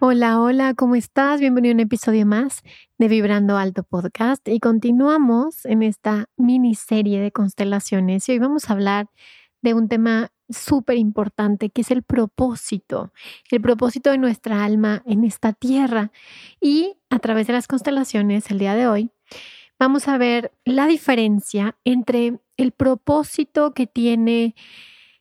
Hola, hola, ¿cómo estás? Bienvenido a un episodio más de Vibrando Alto Podcast. Y continuamos en esta miniserie de constelaciones. Y hoy vamos a hablar de un tema súper importante que es el propósito, el propósito de nuestra alma en esta tierra. Y a través de las constelaciones el día de hoy vamos a ver la diferencia entre el propósito que tiene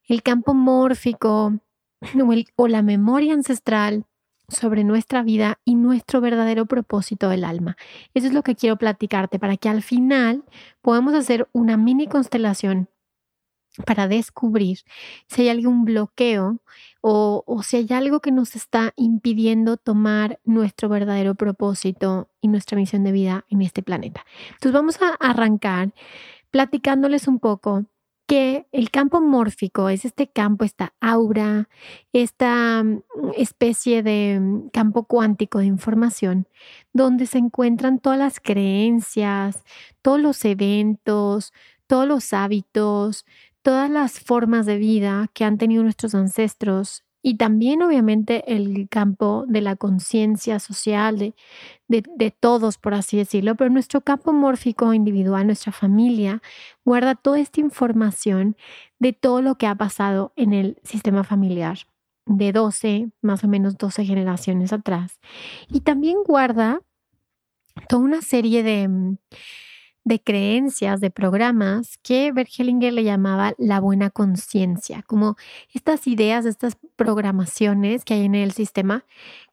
el campo mórfico o, la memoria ancestral sobre nuestra vida y nuestro verdadero propósito del alma. Eso es lo que quiero platicarte para que al final podamos hacer una mini constelación para descubrir si hay algún bloqueo o, o, si hay algo que nos está impidiendo tomar nuestro verdadero propósito y nuestra misión de vida en este planeta. Entonces vamos a arrancar platicándoles un poco que el campo mórfico es este campo, esta aura, esta mm, especie de mm, campo cuántico de información, donde se encuentran todas las creencias, todos los eventos, todos los hábitos, todas las formas de vida que han tenido nuestros ancestros y también obviamente el campo de la conciencia social de, de, todos, por así decirlo, pero nuestro campo mórfico individual, nuestra familia, guarda toda esta información de todo lo que ha pasado en el sistema familiar de 12, más o menos 12 generaciones atrás. Y también guarda toda una serie de de creencias, de programas que Bergelinger le llamaba la buena conciencia, como estas ideas, estas programaciones que hay en el sistema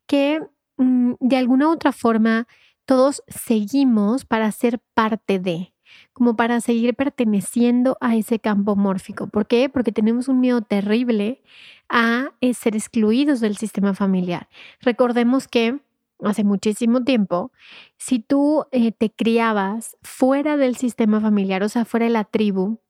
que mm, de alguna u otra forma todos seguimos para ser parte de, como para seguir perteneciendo a ese campo mórfico. ¿Por qué? Porque tenemos un miedo terrible a eh, ser excluidos del sistema familiar. Recordemos que hace muchísimo tiempo, si tú eh, te criabas fuera del sistema familiar, o sea, fuera de la tribu,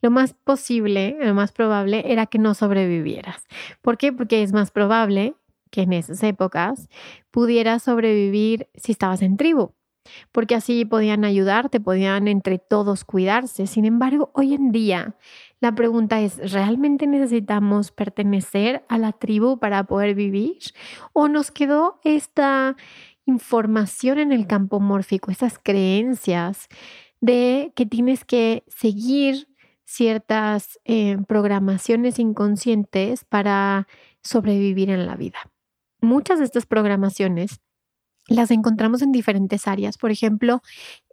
lo más posible, lo más probable era que no sobrevivieras. ¿Por qué? Porque es más probable que en esas épocas pudieras sobrevivir si estabas en tribu porque así podían ayudarte, podían entre todos cuidarse. Sin embargo, hoy en día la pregunta es, ¿realmente necesitamos pertenecer a la tribu para poder vivir? ¿O nos quedó esta información en el campo mórfico, esas creencias de que tienes que seguir ciertas eh, programaciones inconscientes para sobrevivir en la vida? Muchas de estas programaciones las encontramos en diferentes áreas. Por ejemplo,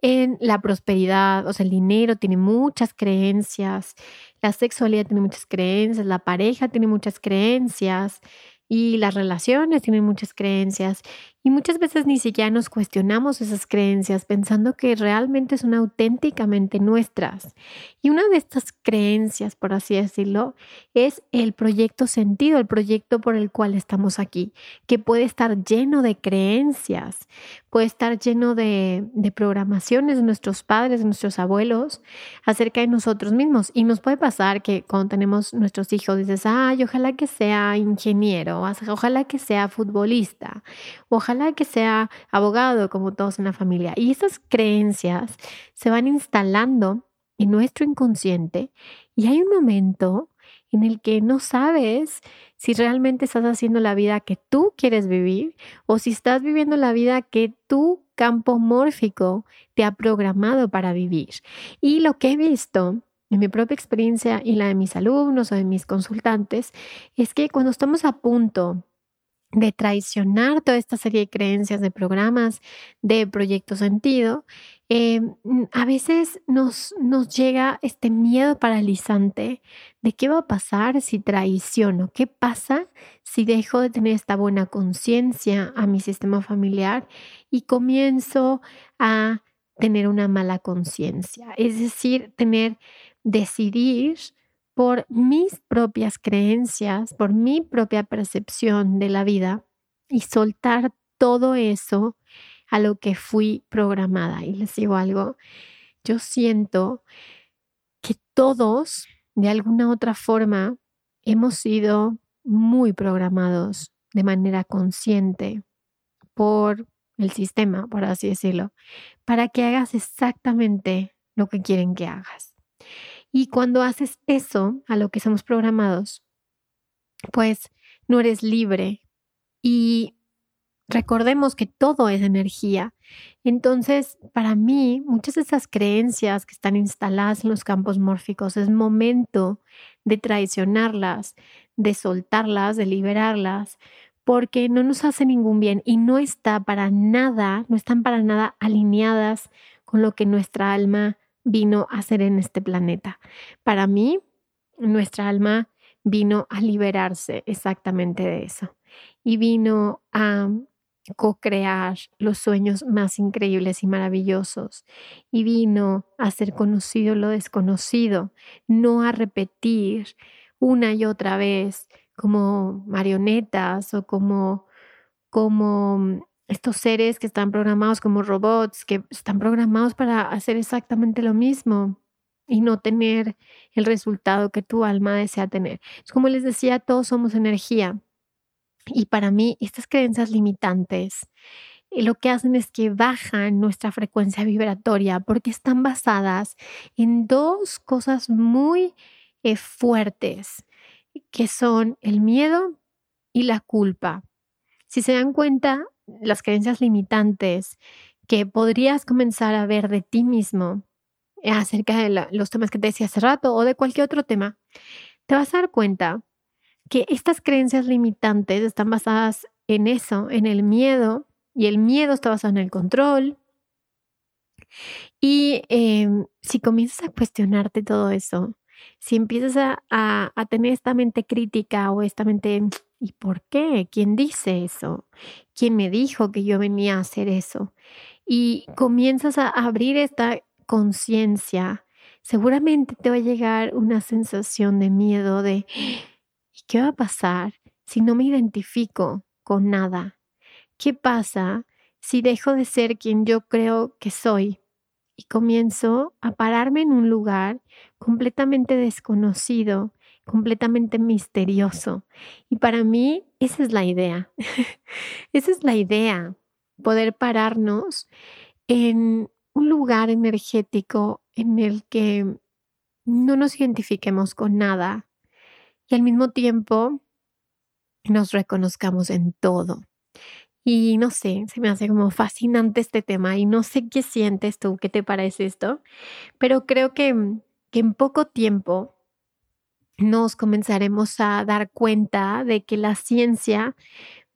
en la prosperidad, o sea, el dinero tiene muchas creencias, la sexualidad tiene muchas creencias, la pareja tiene muchas creencias y las relaciones tienen muchas creencias. Y muchas veces ni siquiera nos cuestionamos esas creencias pensando que realmente son auténticamente nuestras. Y una de estas creencias, por así decirlo, es el proyecto sentido, el proyecto por el cual estamos aquí, que puede estar lleno de creencias, puede estar lleno de, de programaciones de nuestros padres, de nuestros abuelos acerca de nosotros mismos. Y nos puede pasar que cuando tenemos nuestros hijos dices, ay, ojalá que sea ingeniero, ojalá que sea futbolista, ojalá ojalá que sea abogado como todos en la familia. Y esas creencias se van instalando en nuestro inconsciente y hay un momento en el que no sabes si realmente estás haciendo la vida que tú quieres vivir o si estás viviendo la vida que tu campo mórfico te ha programado para vivir. Y lo que he visto en mi propia experiencia y la de mis alumnos o de mis consultantes es que cuando estamos a punto de traicionar toda esta serie de creencias, de programas, de proyecto sentido, eh, a veces nos, nos llega este miedo paralizante de qué va a pasar si traiciono, qué pasa si dejo de tener esta buena conciencia a mi sistema familiar y comienzo a tener una mala conciencia, es decir, tener, decidir por mis propias creencias, por mi propia percepción de la vida y soltar todo eso a lo que fui programada. Y les digo algo, yo siento que todos, de alguna u otra forma, hemos sido muy programados de manera consciente por el sistema, por así decirlo, para que hagas exactamente lo que quieren que hagas. Y cuando haces eso a lo que somos programados, pues no eres libre. Y recordemos que todo es energía. Entonces, para mí, muchas de esas creencias que están instaladas en los campos mórficos es momento de traicionarlas, de soltarlas, de liberarlas, porque no nos hace ningún bien y no está para nada, no están para nada alineadas con lo que nuestra alma vino a hacer en este planeta. Para mí, nuestra alma vino a liberarse exactamente de eso y vino a co-crear los sueños más increíbles y maravillosos y vino a hacer conocido lo desconocido, no a repetir una y otra vez como marionetas o como como estos seres que están programados como robots, que están programados para hacer exactamente lo mismo y no tener el resultado que tu alma desea tener. Es como les decía, todos somos energía. Y para mí, estas creencias limitantes eh, lo que hacen es que bajan nuestra frecuencia vibratoria porque están basadas en dos cosas muy eh, fuertes, que son el miedo y la culpa. Si se dan cuenta, las creencias limitantes que podrías comenzar a ver de ti mismo eh, acerca de los temas que te decía hace rato o de cualquier otro tema, te vas a dar cuenta que estas creencias limitantes están basadas en eso, en el miedo, y el miedo está basado en el control. Y em, si comienzas a cuestionarte todo eso, si empiezas a, a tener esta mente crítica o esta mente ¿Y por qué? ¿Quién dice eso? ¿Quién me dijo que yo venía a hacer eso? Y comienzas a abrir esta conciencia, seguramente te va a llegar una sensación de miedo de ¿y qué va a pasar si no me identifico con nada? ¿Qué pasa si dejo de ser quien yo creo que soy y comienzo a pararme en un lugar completamente desconocido completamente misterioso. Y para mí esa es la idea. esa es la idea, poder pararnos en un lugar energético en el que no nos identifiquemos con nada y al mismo tiempo nos reconozcamos en todo. Y no sé, se me hace como fascinante este tema y no sé qué sientes tú, qué te parece esto, pero creo que, que en poco tiempo nos comenzaremos a dar cuenta de que la ciencia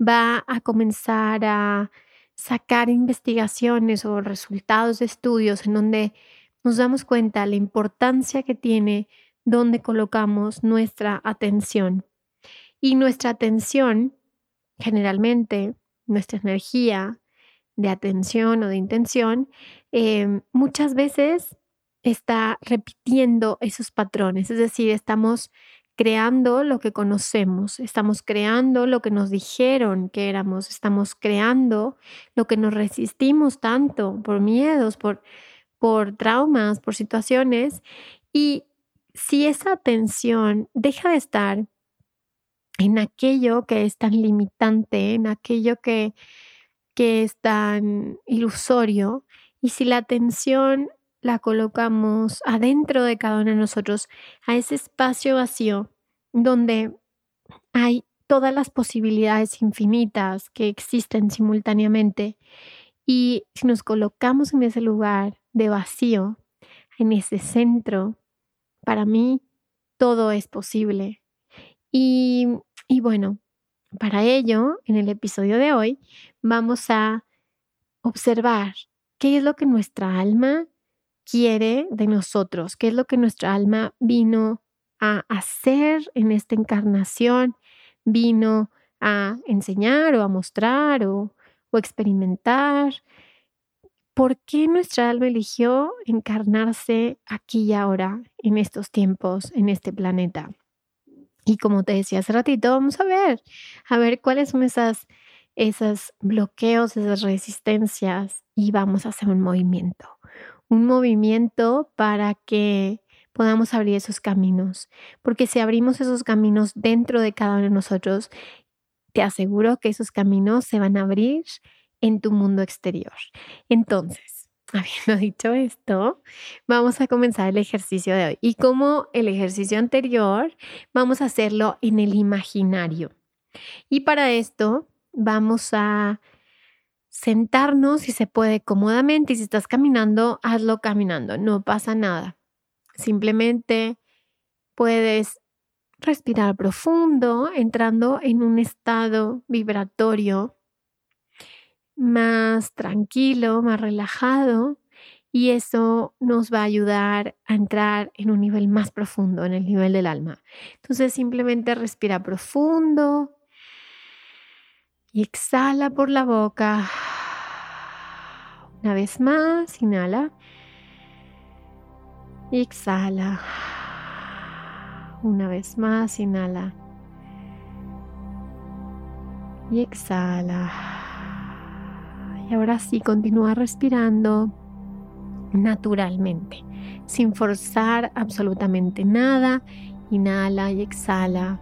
va a comenzar a sacar investigaciones o resultados de estudios en donde nos damos cuenta de la importancia que tiene donde colocamos nuestra atención. Y nuestra atención, generalmente, nuestra energía de atención o de intención, eh, muchas veces está repitiendo esos patrones, es decir, estamos creando lo que conocemos, estamos creando lo que nos dijeron que éramos, estamos creando lo que nos resistimos tanto por miedos, por, por traumas, por situaciones. Y si esa atención deja de estar en aquello que es tan limitante, en aquello que, que es tan ilusorio, y si la atención la colocamos adentro de cada uno de nosotros, a ese espacio vacío donde hay todas las posibilidades infinitas que existen simultáneamente. Y si nos colocamos en ese lugar de vacío, en ese centro, para mí todo es posible. Y, bueno, Para ello, en el episodio de hoy, vamos a observar qué es lo que nuestra alma quiere de nosotros, qué es lo que nuestra alma vino a hacer en esta encarnación, vino a enseñar o a mostrar o, o experimentar. ¿Por qué nuestra alma eligió encarnarse aquí y ahora, en estos tiempos, en este planeta? Y como te decía hace ratito, vamos a ver, a ver cuáles son esas, esos bloqueos, esas resistencias y vamos a hacer un movimiento. Un movimiento para que podamos abrir esos caminos. Porque si abrimos esos caminos dentro de cada uno de nosotros, te aseguro que esos caminos se van a abrir en tu mundo exterior. Entonces, habiendo dicho esto, vamos a comenzar el ejercicio de hoy. Y como el ejercicio anterior, vamos a hacerlo en el imaginario. Y para esto vamos a sentarnos si se puede cómodamente y si estás caminando, hazlo caminando, no pasa nada. Simplemente puedes respirar profundo, entrando en un estado vibratorio más tranquilo, más relajado y eso nos va a ayudar a entrar en un nivel más profundo, en el nivel del alma. Entonces simplemente respira profundo y exhala por la boca. Una vez más, inhala y exhala. Una vez más, inhala y exhala. Y ahora sí, continúa respirando naturalmente, sin forzar absolutamente nada. Inhala y exhala.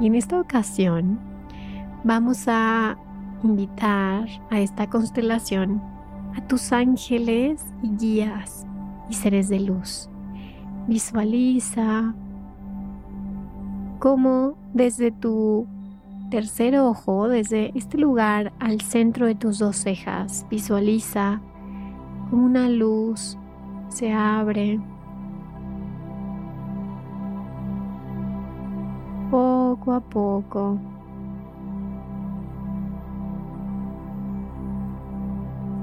Y en esta ocasión vamos a invitar a esta constelación a tus ángeles y guías y seres de luz. Visualiza cómo desde tu tercer ojo, desde este lugar al centro de tus dos cejas, visualiza como una luz se abre poco a poco.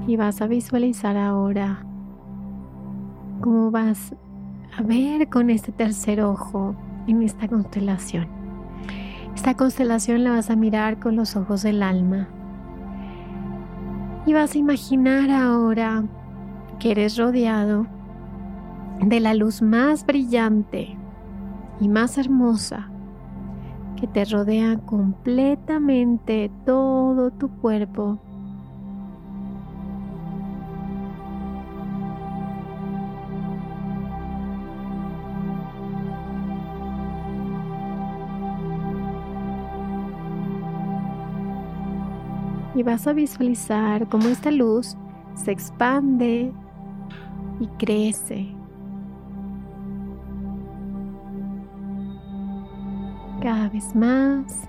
Y vas a visualizar ahora cómo vas a ver con este tercer ojo en esta constelación. Esta constelación la vas a mirar con los ojos del alma. Y vas a imaginar ahora que eres rodeado de la luz más brillante y más hermosa que te rodea completamente todo tu cuerpo. Y vas a visualizar cómo esta luz se expande y crece cada vez más,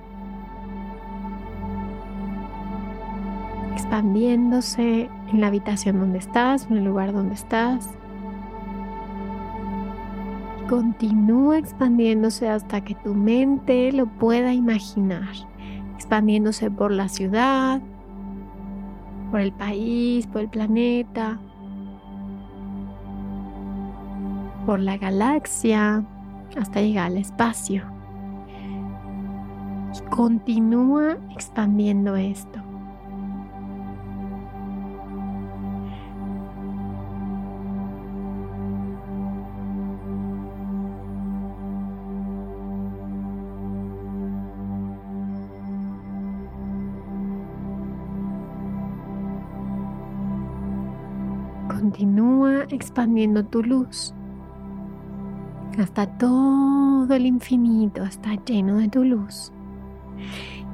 expandiéndose en la habitación donde estás, en el lugar donde estás. Continúa expandiéndose hasta que tu mente lo pueda imaginar, expandiéndose por la ciudad, por el país, por el planeta, por la galaxia, hasta llegar al espacio continúa expandiendo esto. Expandiendo tu luz hasta todo el infinito está lleno de tu luz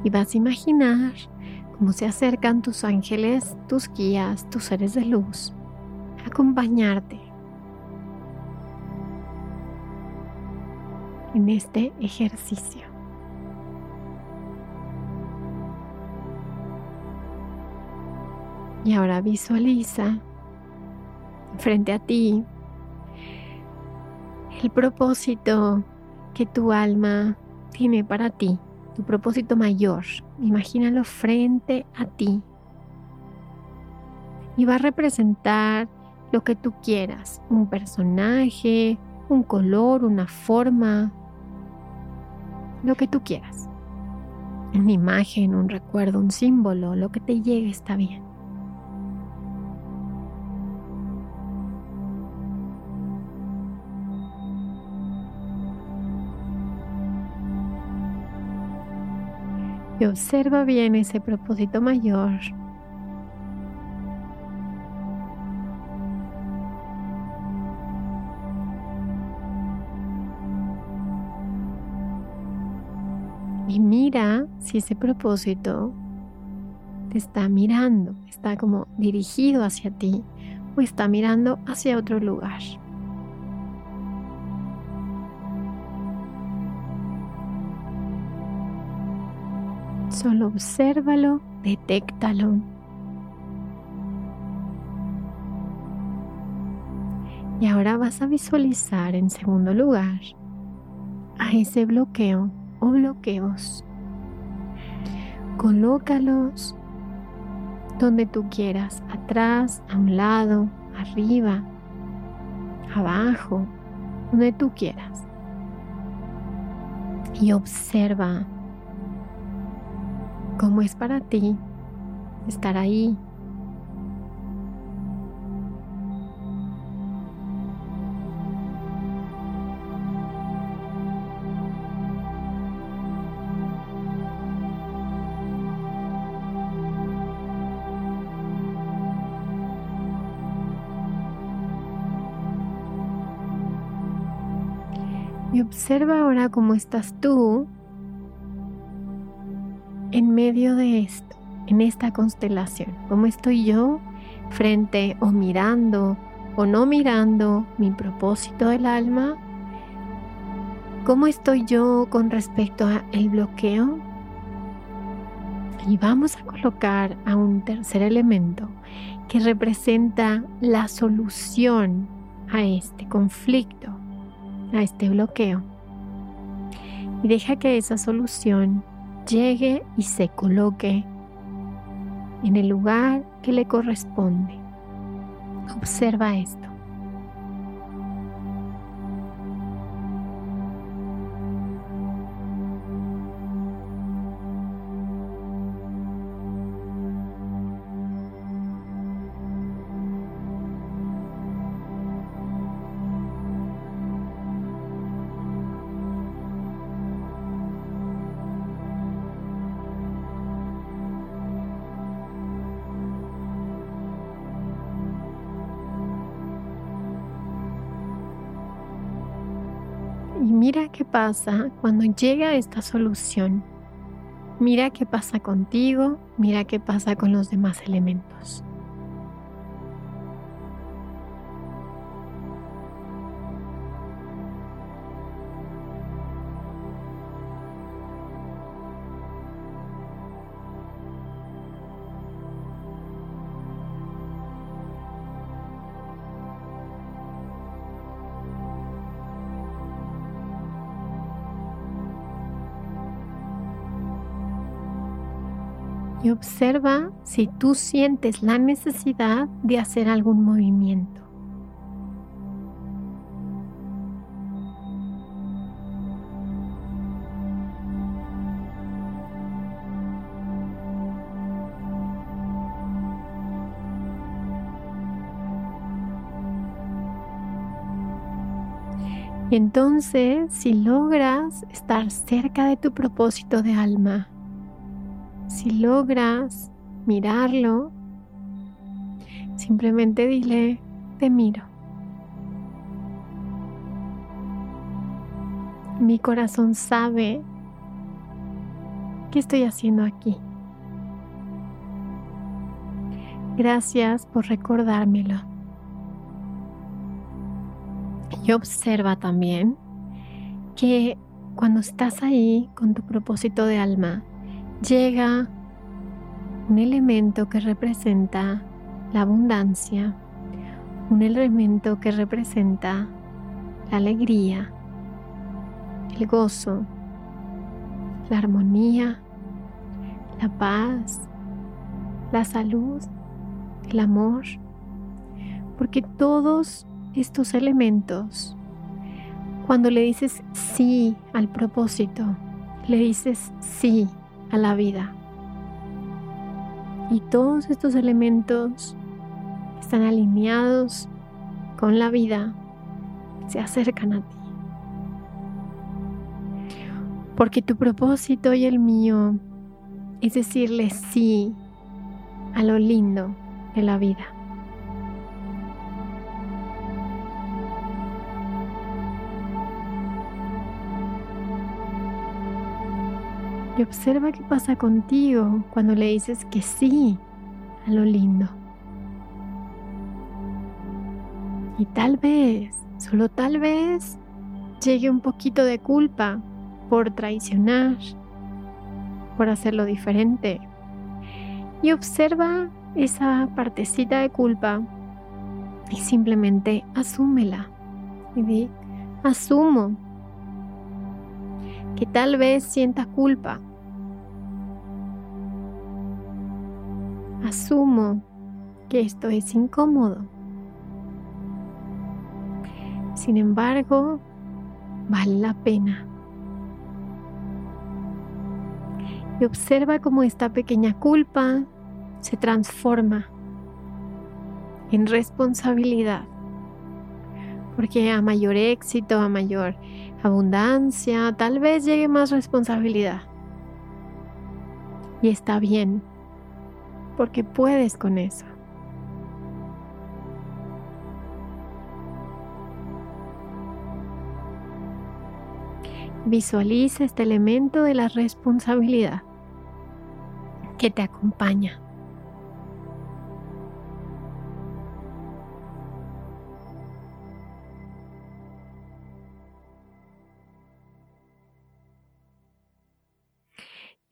y vas a imaginar cómo se acercan tus ángeles, tus guías, tus seres de luz a acompañarte en este ejercicio. Y ahora visualiza frente a ti el propósito que tu alma tiene para ti, tu propósito mayor. Imagínalo frente a ti. Y va a representar lo que tú quieras, un personaje, un color, una forma, lo que tú quieras. Una imagen, un recuerdo, un símbolo, lo que te llegue está bien. Observa bien ese propósito mayor Y mira si ese propósito te está mirando, está como dirigido hacia ti o está mirando hacia otro lugar. Solo obsérvalo, detéctalo. Y ahora vas a visualizar en segundo lugar a ese bloqueo o bloqueos. Colócalos donde tú quieras, atrás, a un lado, arriba, abajo, donde tú quieras. Y observa cómo es para ti estar ahí. Y observa ahora cómo estás tú de esto, en esta constelación. ¿Cómo estoy yo frente o mirando o no mirando mi propósito del alma? ¿Cómo estoy yo con respecto al bloqueo? Y vamos a colocar a un tercer elemento que representa la solución a este conflicto a este bloqueo y deja que esa solución llegue y se coloque en el lugar que le corresponde. Observa esto. Pasa cuando llega esta solución. Mira qué pasa contigo, mira qué pasa con los demás elementos. Y observa si tú sientes la necesidad de hacer algún movimiento. Y entonces, si logras estar cerca de tu propósito de alma, si logras mirarlo, simplemente dile, te miro. Mi corazón sabe qué estoy haciendo aquí. Gracias por recordármelo. Y observa también que cuando estás ahí con tu propósito de alma, llega un elemento que representa la abundancia, un elemento que representa la alegría, el gozo, la armonía, la paz, la salud, el amor, porque todos estos elementos, cuando le dices sí al propósito, le dices sí a la vida. Y todos estos elementos están alineados con la vida, se acercan a ti. Porque tu propósito y el mío es decirle sí a lo lindo de la vida. Observa qué pasa contigo cuando le dices que sí a lo lindo. Y tal vez, solo tal vez, llegue un poquito de culpa por traicionar, por hacerlo diferente. Y observa esa partecita de culpa y simplemente asúmela. Y di, asumo que tal vez sienta culpa. Asumo que esto es incómodo. Sin embargo, vale la pena. Y observa cómo esta pequeña culpa se transforma en responsabilidad. Porque a mayor éxito, a mayor abundancia, tal vez llegue más responsabilidad. Y está bien, porque puedes con eso. Visualiza este elemento de la responsabilidad que te acompaña.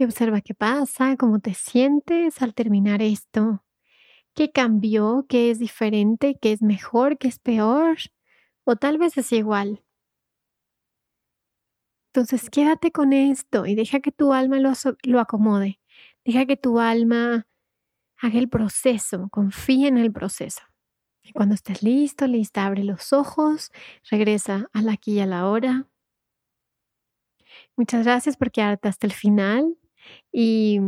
Y observa qué pasa, cómo te sientes al terminar esto. ¿Qué cambió? ¿Qué es diferente? ¿Qué es mejor? ¿Qué es peor? O tal vez es igual. Entonces quédate con esto y deja que tu alma lo, lo acomode. Deja que tu alma haga el proceso, confía en el proceso. Y cuando estés listo, lista, abre los ojos, regresa al aquí y a la hora. Muchas gracias por quedarte hasta el final y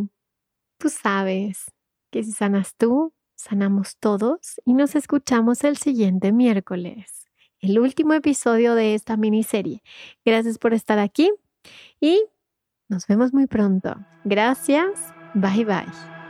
tú sabes que si sanas tú, sanamos todos y nos escuchamos el siguiente miércoles el último episodio de esta miniserie. Gracias por estar aquí y nos vemos muy pronto. Gracias. Bye bye.